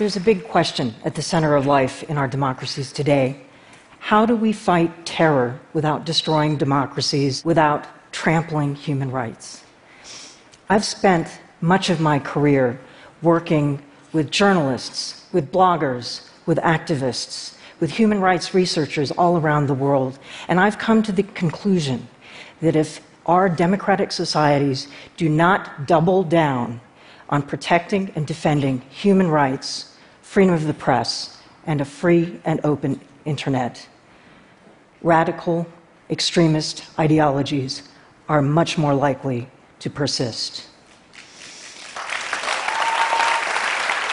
There's a big question at the center of life in our democracies today. How do we fight terror without destroying democracies, without trampling human rights? I've spent much of my career working with journalists, with bloggers, with activists, with human rights researchers all around the world, and I've come to the conclusion that if our democratic societies do not double down on protecting and defending human rights, freedom of the press, and a free and open internet. Radical extremist ideologies are much more likely to persist.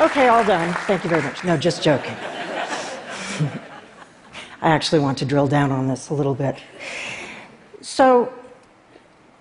Okay, all done. Thank you very much. No, just joking. I actually want to drill down on this a little bit. So,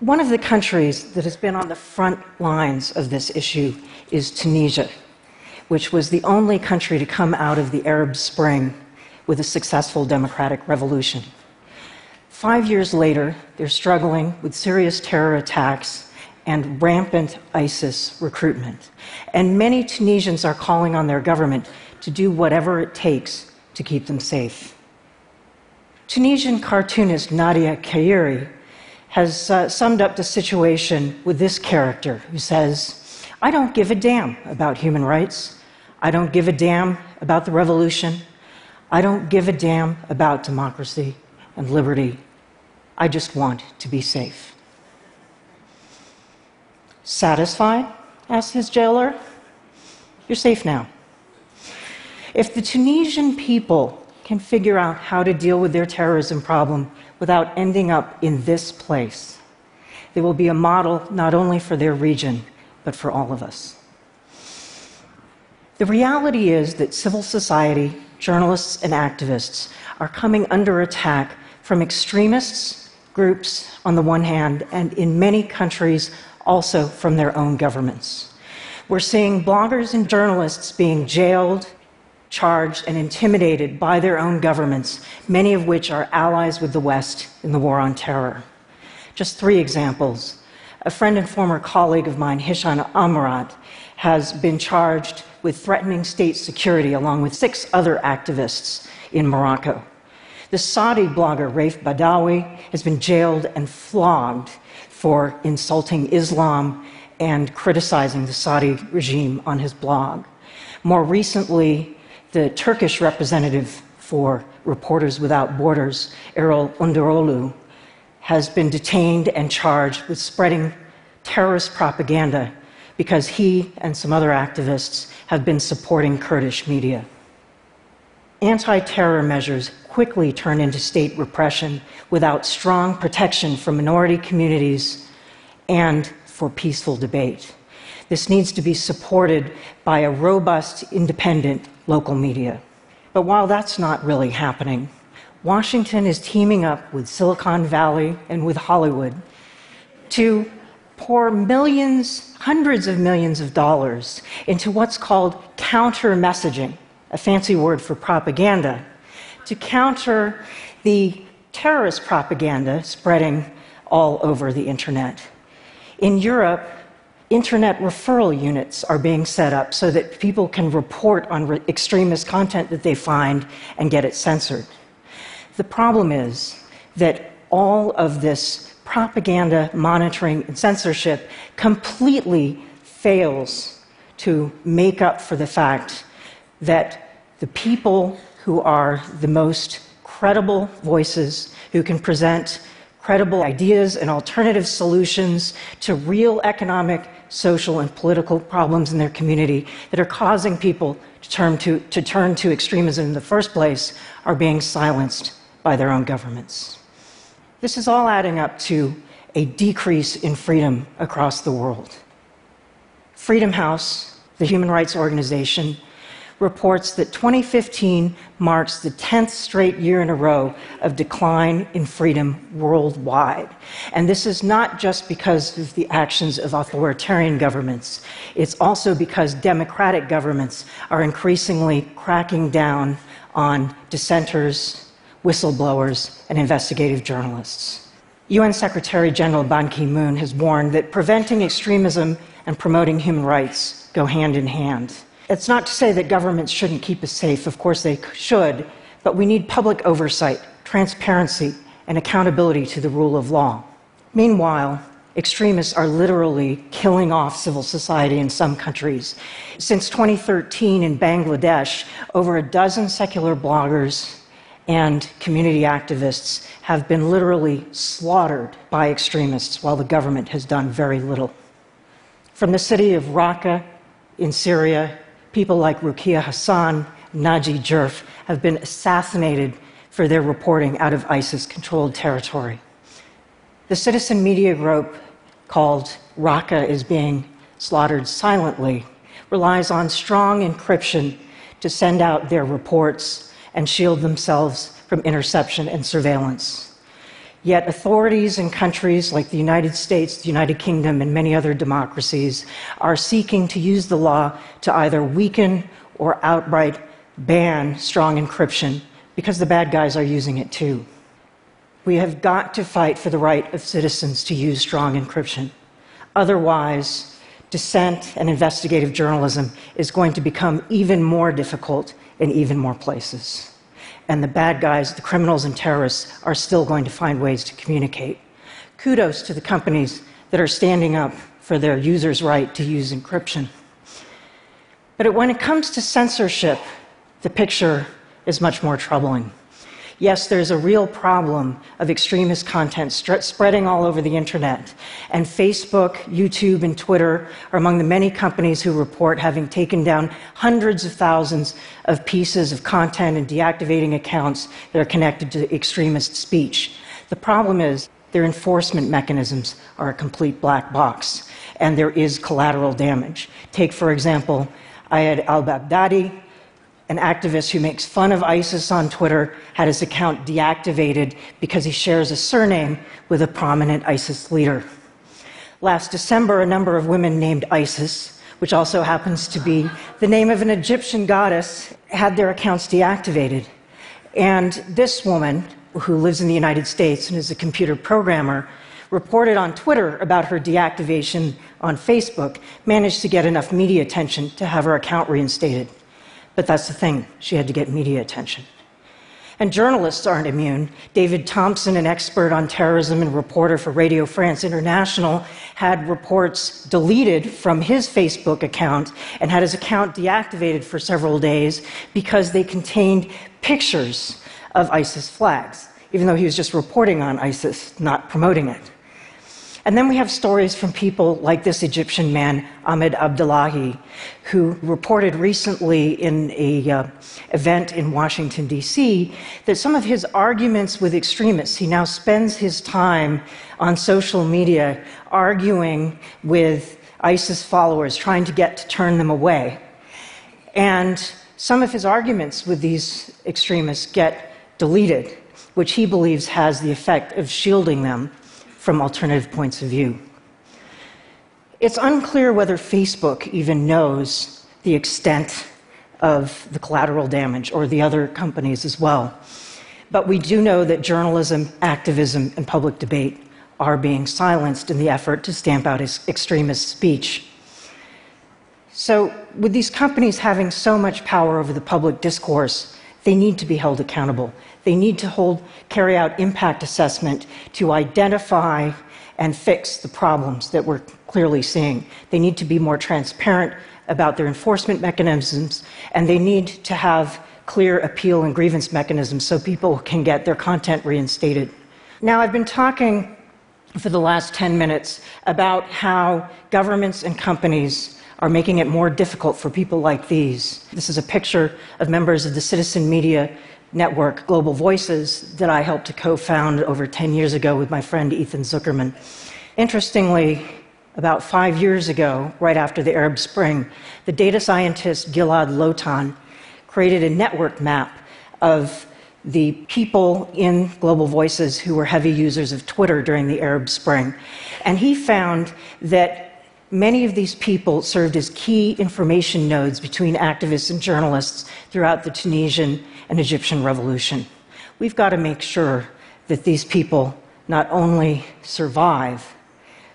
one of the countries that has been on the front lines of this issue is Tunisia which was the only country to come out of the Arab Spring with a successful democratic revolution. Five years later, they're struggling with serious terror attacks and rampant ISIS recruitment. And many Tunisians are calling on their government to do whatever it takes to keep them safe. Tunisian cartoonist Nadia Khiari has uh, summed up the situation with this character who says, I don't give a damn about human rights. I don't give a damn about the revolution. I don't give a damn about democracy and liberty. I just want to be safe. Satisfied? asked his jailer. You're safe now. If the Tunisian people can figure out how to deal with their terrorism problem without ending up in this place, they will be a model not only for their region, but for all of us. The reality is that civil society, journalists, and activists are coming under attack from extremists, groups on the one hand, and in many countries also from their own governments. We're seeing bloggers and journalists being jailed, charged, and intimidated by their own governments, many of which are allies with the West in the war on terror. Just three examples. A friend and former colleague of mine, Hisham Almiraat, has been charged with threatening state security along with six other activists in Morocco. The Saudi blogger Raif Badawi has been jailed and flogged for insulting Islam and criticizing the Saudi regime on his blog. More recently, the Turkish representative for Reporters Without Borders, Erol Önderoğlu, has been detained and charged with spreading terrorist propaganda because he and some other activists have been supporting Kurdish media. Anti terror measures quickly turn into state repression without strong protection for minority communities and for peaceful debate. This needs to be supported by a robust, independent local media. But while that's not really happening, Washington is teaming up with Silicon Valley and with Hollywood to pour millions, hundreds of millions of dollars into what's called counter messaging, a fancy word for propaganda, to counter the terrorist propaganda spreading all over the internet. In Europe, internet referral units are being set up so that people can report on re- extremist content that they find and get it censored. The problem is that all of this propaganda, monitoring, and censorship completely fails to make up for the fact that the people who are the most credible voices, who can present credible ideas and alternative solutions to real economic, social, and political problems in their community that are causing people to turn to, to turn to extremism in the first place are being silenced by their own governments. This is all adding up to a decrease in freedom across the world. Freedom House, the human rights organization, reports that 2015 marks the 10th straight year in a row of decline in freedom worldwide. And this is not just because of the actions of authoritarian governments, it's also because democratic governments are increasingly cracking down on dissenters, whistleblowers, and investigative journalists. UN Secretary General Ban Ki moon has warned that preventing extremism and promoting human rights go hand in hand. It's not to say that governments shouldn't keep us safe, of course they should, but we need public oversight, transparency, and accountability to the rule of law. Meanwhile, extremists are literally killing off civil society in some countries. Since 2013 in Bangladesh, over a dozen secular bloggers and community activists have been literally slaughtered by extremists while the government has done very little. From the city of Raqqa in Syria, people like Ruqia Hassan, Naji Jerf have been assassinated for their reporting out of ISIS controlled territory. The citizen media group called Raqqa is being slaughtered silently relies on strong encryption to send out their reports and shield themselves from interception and surveillance. Yet authorities in countries like the United States, the United Kingdom, and many other democracies are seeking to use the law to either weaken or outright ban strong encryption because the bad guys are using it too. We have got to fight for the right of citizens to use strong encryption. Otherwise, dissent and investigative journalism is going to become even more difficult in even more places. And the bad guys, the criminals and terrorists, are still going to find ways to communicate. Kudos to the companies that are standing up for their users' right to use encryption. But when it comes to censorship, the picture is much more troubling yes, there's a real problem of extremist content spreading all over the internet. And Facebook, YouTube, and Twitter are among the many companies who report having taken down hundreds of thousands of pieces of content and deactivating accounts that are connected to extremist speech. The problem is their enforcement mechanisms are a complete black box, and there is collateral damage. Take, for example, Ayad al Baghdadi, an activist who makes fun of ISIS on Twitter had his account deactivated because he shares a surname with a prominent ISIS leader. Last December, a number of women named Isis, which also happens to be the name of an Egyptian goddess, had their accounts deactivated. And this woman, who lives in the United States and is a computer programmer, reported on Twitter about her deactivation on Facebook, managed to get enough media attention to have her account reinstated. But that's the thing, she had to get media attention. And journalists aren't immune. David Thomson, an expert on terrorism and reporter for Radio France International, had reports deleted from his Facebook account and had his account deactivated for several days because they contained pictures of ISIS flags, even though he was just reporting on ISIS, not promoting it. And then we have stories from people like this Egyptian man, Ahmed Abdullahi, who reported recently in an uh, event in Washington, D.C., that some of his arguments with extremists, he now spends his time on social media arguing with ISIS followers, trying to get to turn them away. And some of his arguments with these extremists get deleted, which he believes has the effect of shielding them from alternative points of view. It's unclear whether Facebook even knows the extent of the collateral damage or the other companies as well. But we do know that journalism, activism, and public debate are being silenced in the effort to stamp out extremist speech. So, with these companies having so much power over the public discourse, they need to be held accountable. They need to hold, carry out impact assessment to identify and fix the problems that we're clearly seeing. They need to be more transparent about their enforcement mechanisms, and they need to have clear appeal and grievance mechanisms so people can get their content reinstated. Now, I've been talking for the last 10 minutes about how governments and companies are making it more difficult for people like these. This is a picture of members of the citizen media network, Global Voices, that I helped to co found over 10 years ago with my friend Ethan Zuckerman. Interestingly, about five years ago, right after the Arab Spring, the data scientist Gilad Lotan created a network map of the people in Global Voices who were heavy users of Twitter during the Arab Spring. And he found that Many of these people served as key information nodes between activists and journalists throughout the Tunisian and Egyptian revolution. We've got to make sure that these people not only survive,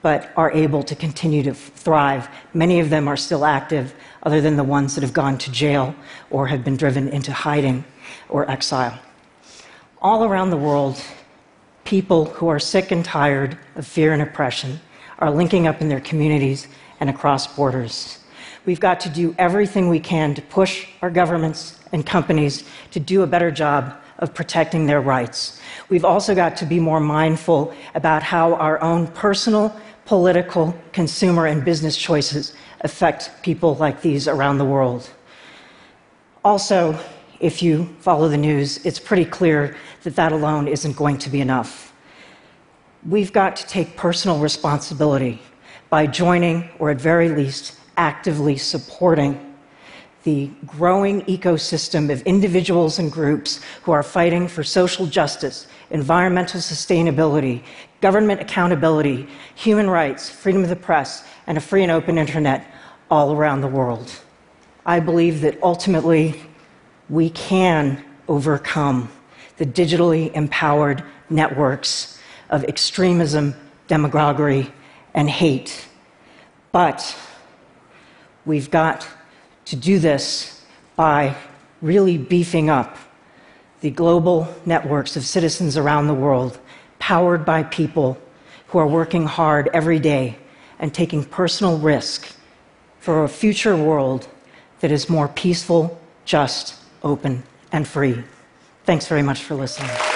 but are able to continue to thrive. Many of them are still active, other than the ones that have gone to jail or have been driven into hiding or exile. All around the world, people who are sick and tired of fear and oppression are linking up in their communities and across borders. We've got to do everything we can to push our governments and companies to do a better job of protecting their rights. We've also got to be more mindful about how our own personal, political, consumer, and business choices affect people like these around the world. Also, if you follow the news, it's pretty clear that that alone isn't going to be enough. We've got to take personal responsibility by joining, or at very least, actively supporting the growing ecosystem of individuals and groups who are fighting for social justice, environmental sustainability, government accountability, human rights, freedom of the press, and a free and open internet all around the world. I believe that ultimately we can overcome the digitally empowered networks of extremism, demagoguery, and hate. But we've got to do this by really beefing up the global networks of citizens around the world, powered by people who are working hard every day and taking personal risk for a future world that is more peaceful, just, open, and free. Thanks very much for listening.